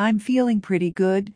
I'm feeling pretty good.